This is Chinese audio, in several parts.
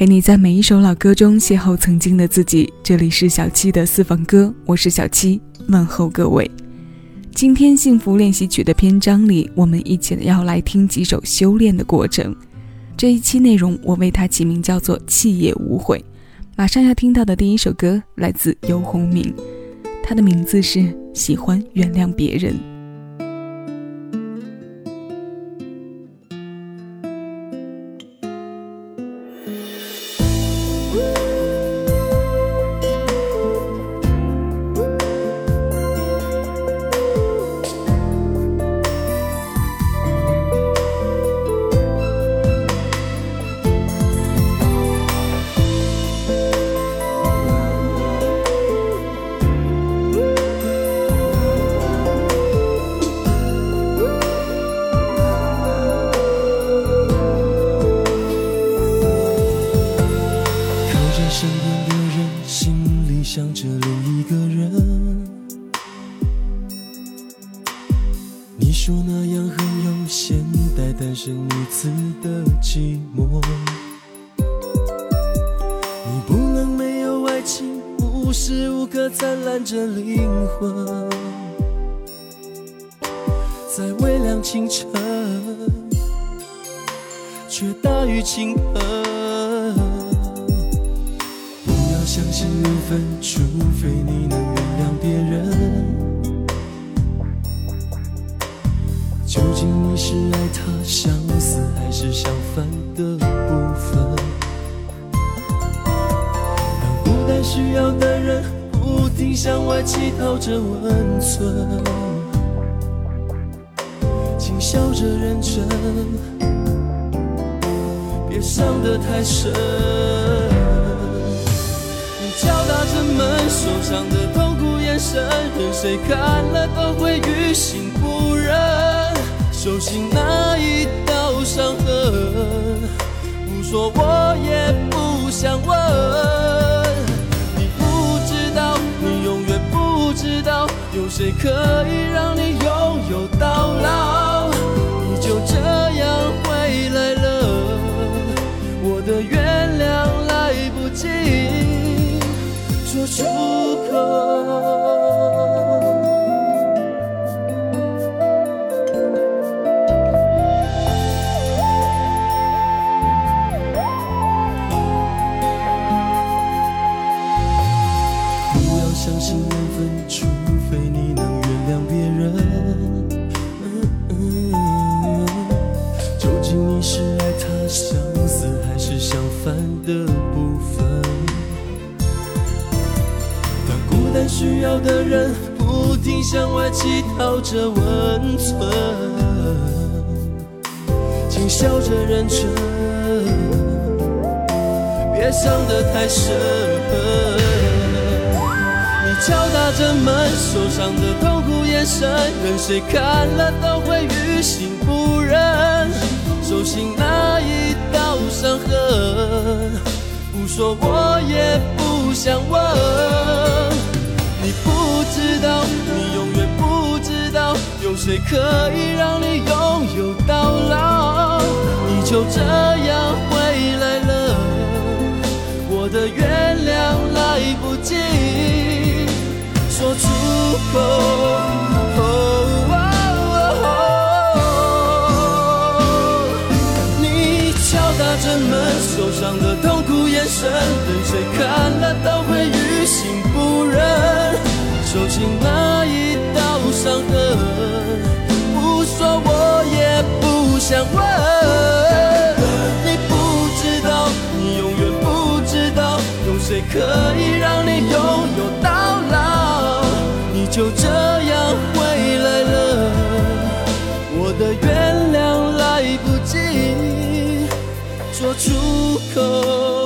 陪你在每一首老歌中邂逅曾经的自己。这里是小七的私房歌，我是小七，问候各位。今天幸福练习曲的篇章里，我们一起要来听几首修炼的过程。这一期内容我为它起名叫做“气也无悔”。马上要听到的第一首歌来自游鸿明，他的名字是《喜欢原谅别人》。灿烂着灵魂，在微亮清晨，却大雨倾盆。不要相信缘分，除非你能原谅别人。究竟你是爱他相似，还是相反的部分？当孤单需要的人。不停向外乞讨着温存，请笑着认真，别伤得太深。敲打着门，受伤的痛苦眼神，任谁看了都会于心不忍。手心那一道伤痕，不说我也不想问。有谁可以让你拥有到老？你就这样回来了，我的原谅来不及说出口。你敲打着门，受伤的痛苦眼神，任谁看了都会于心不忍。手心那一道伤痕，不说我也不想问。你不知道，你永远不知道，有谁可以让你拥有到老？你就这样回来了，我的原谅来不及说出口。你敲打着门，受伤的痛苦眼神，任谁看了都会于心不忍。手心那一道伤痕，不说我也不想问。你不知道，你永远不知道，有谁可以出口。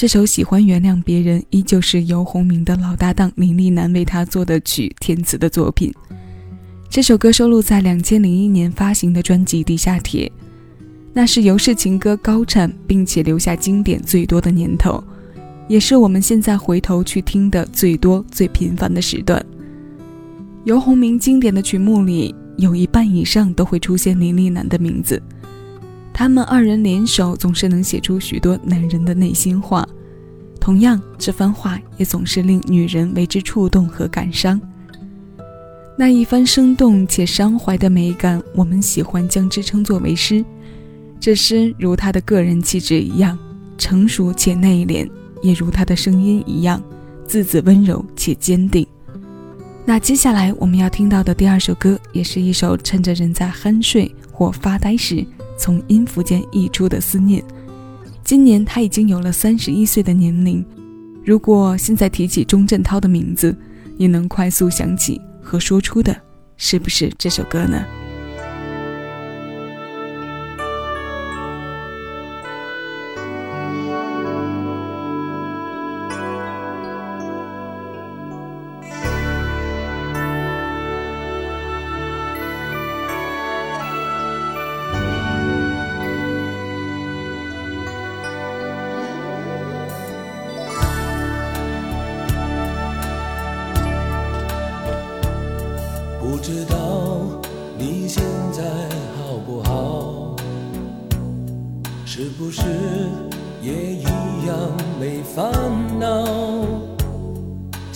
这首《喜欢原谅别人》依旧是游鸿明的老搭档林立南为他作的曲填词的作品。这首歌收录在两千零一年发行的专辑《地下铁》，那是尤氏情歌高产并且留下经典最多的年头，也是我们现在回头去听的最多最频繁的时段。游鸿明经典的曲目里，有一半以上都会出现林立南的名字。他们二人联手，总是能写出许多男人的内心话。同样，这番话也总是令女人为之触动和感伤。那一番生动且伤怀的美感，我们喜欢将之称作为诗。这诗如他的个人气质一样成熟且内敛，也如他的声音一样字字温柔且坚定。那接下来我们要听到的第二首歌，也是一首趁着人在酣睡或发呆时。从音符间溢出的思念。今年他已经有了三十一岁的年龄。如果现在提起钟镇涛的名字，你能快速想起和说出的，是不是这首歌呢？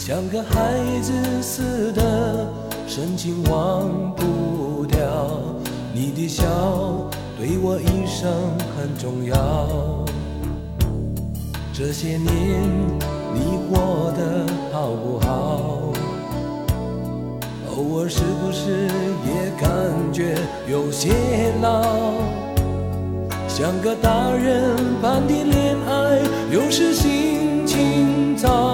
像个孩子似的深情忘不掉。你的笑对我一生很重要。这些年你过得好不好？偶尔是不是也感觉有些老？像个大人般的恋爱，有时心情糟，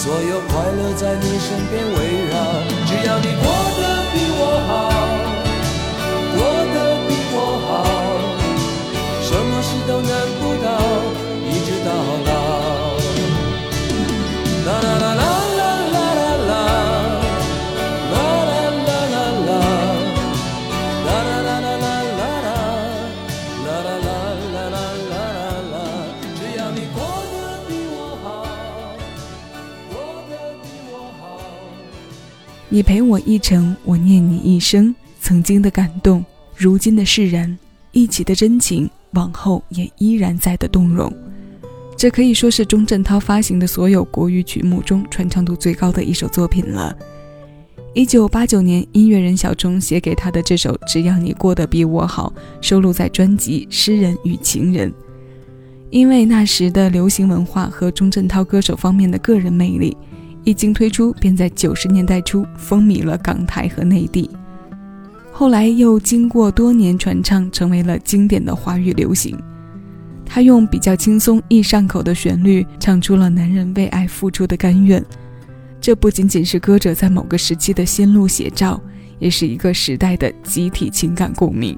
所有快乐在你身边围绕，只要你过得比我好，你陪我一程，我念你一生。曾经的感动，如今的释然，一起的真情，往后也依然在的动容。这可以说是钟镇涛发行的所有国语曲目中传唱度最高的一首作品了。一九八九年，音乐人小钟写给他的这首《只要你过得比我好》，收录在专辑《诗人与情人》。因为那时的流行文化和钟镇涛歌手方面的个人魅力，一经推出便在九十年代初风靡了港台和内地。后来又经过多年传唱，成为了经典的华语流行。他用比较轻松易上口的旋律，唱出了男人为爱付出的甘愿。这不仅仅是歌者在某个时期的心路写照，也是一个时代的集体情感共鸣。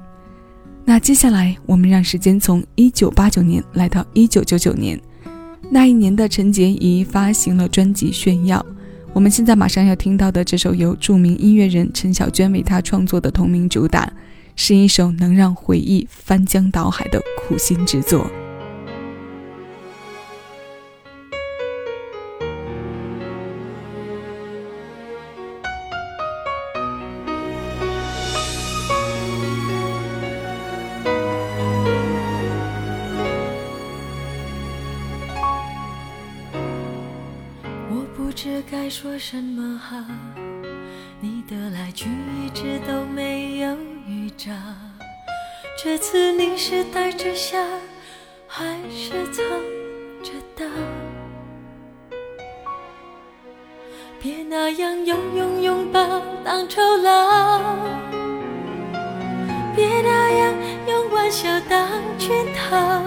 那接下来，我们让时间从一九八九年来到一九九九年，那一年的陈洁仪发行了专辑《炫耀》。我们现在马上要听到的这首由著名音乐人陈小娟为她创作的同名主打，是一首能让回忆翻江倒海的苦心之作。带着笑，还是藏着刀？别那样用拥拥抱当酬劳，别那样用玩笑当圈套。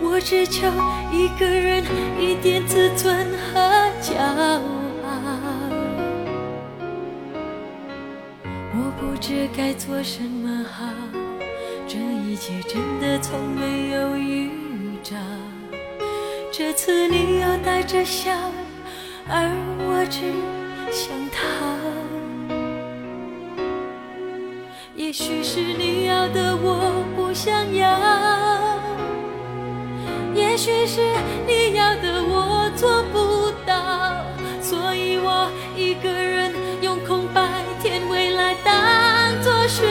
我只求一个人一点自尊和骄傲。我不知该做什么好，这一切真的从没有预兆。这次你又带着笑，而我只想逃。也许是你要的，我不想要。也许是你要的，我做不到，所以我一个人用空白填未来当作炫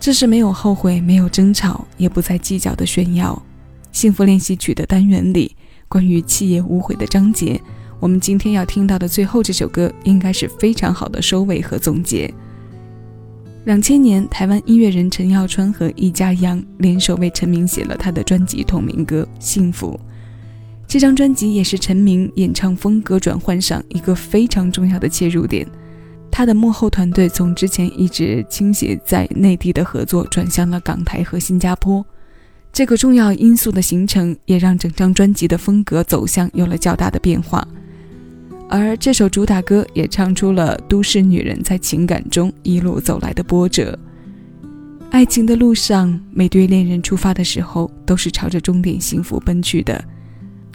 这是没有后悔、没有争吵、也不再计较的炫耀。幸福练习曲的单元里，关于弃业无悔的章节，我们今天要听到的最后这首歌，应该是非常好的收尾和总结。两千年，台湾音乐人陈耀川和易家扬联手为陈明写了他的专辑同名歌《幸福》。这张专辑也是陈明演唱风格转换上一个非常重要的切入点。他的幕后团队从之前一直倾斜在内地的合作，转向了港台和新加坡。这个重要因素的形成，也让整张专辑的风格走向有了较大的变化。而这首主打歌也唱出了都市女人在情感中一路走来的波折。爱情的路上，每对恋人出发的时候都是朝着终点幸福奔去的，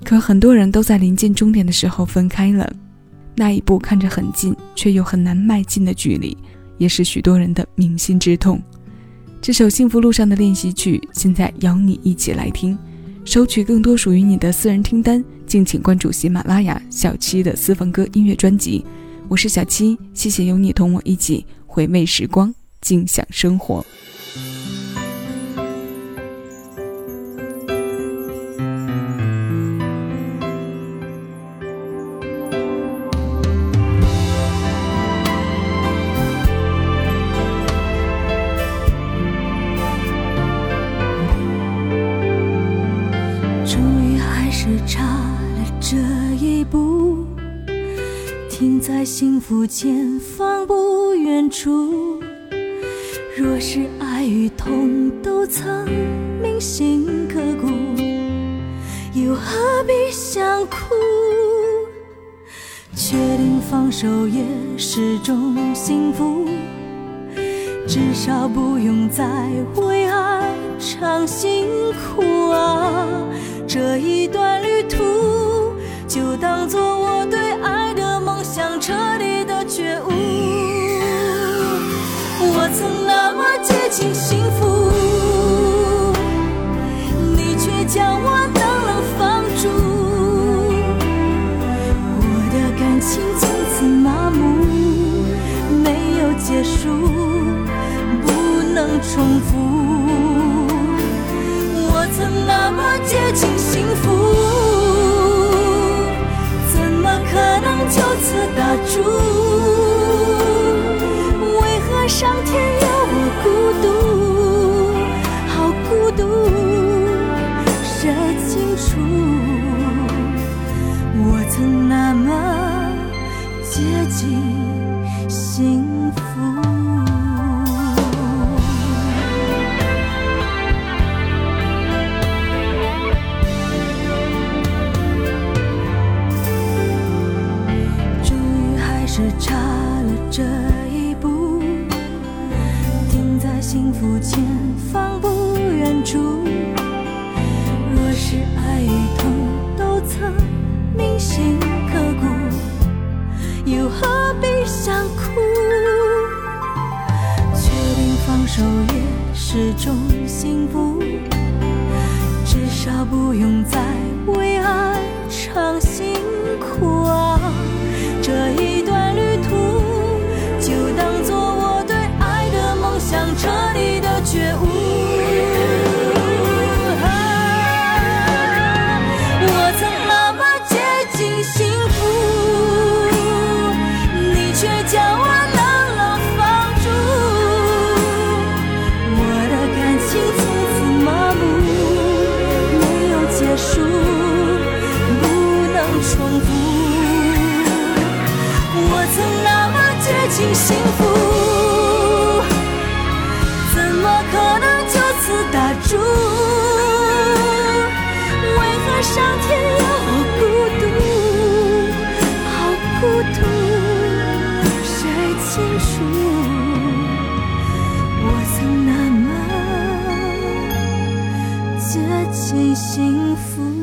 可很多人都在临近终点的时候分开了。那一步看着很近，却又很难迈进的距离，也是许多人的铭心之痛。这首《幸福路上的练习曲》，现在邀你一起来听。收取更多属于你的私人听单，敬请关注喜马拉雅小七的私房歌音乐专辑。我是小七，谢谢有你同我一起回味时光，静享生活。福前方不远处，若是爱与痛都曾铭心刻骨，又何必想哭？确定放手也是种幸福，至少不用再为爱尝辛苦啊！这一段旅途，就当做我对爱彻底的觉悟，我曾那么接近幸福，你却将我冷冷放逐。我的感情从此麻木，没有结束，不能重复。我曾那么接近只差了这一步停在幸福前方不远处若是爱与痛都曾铭心刻骨又何必想哭确定放手也是种幸福至少不用再为爱伤心主？为何上天要我孤独？好孤独，谁清楚？我曾那么接近幸福。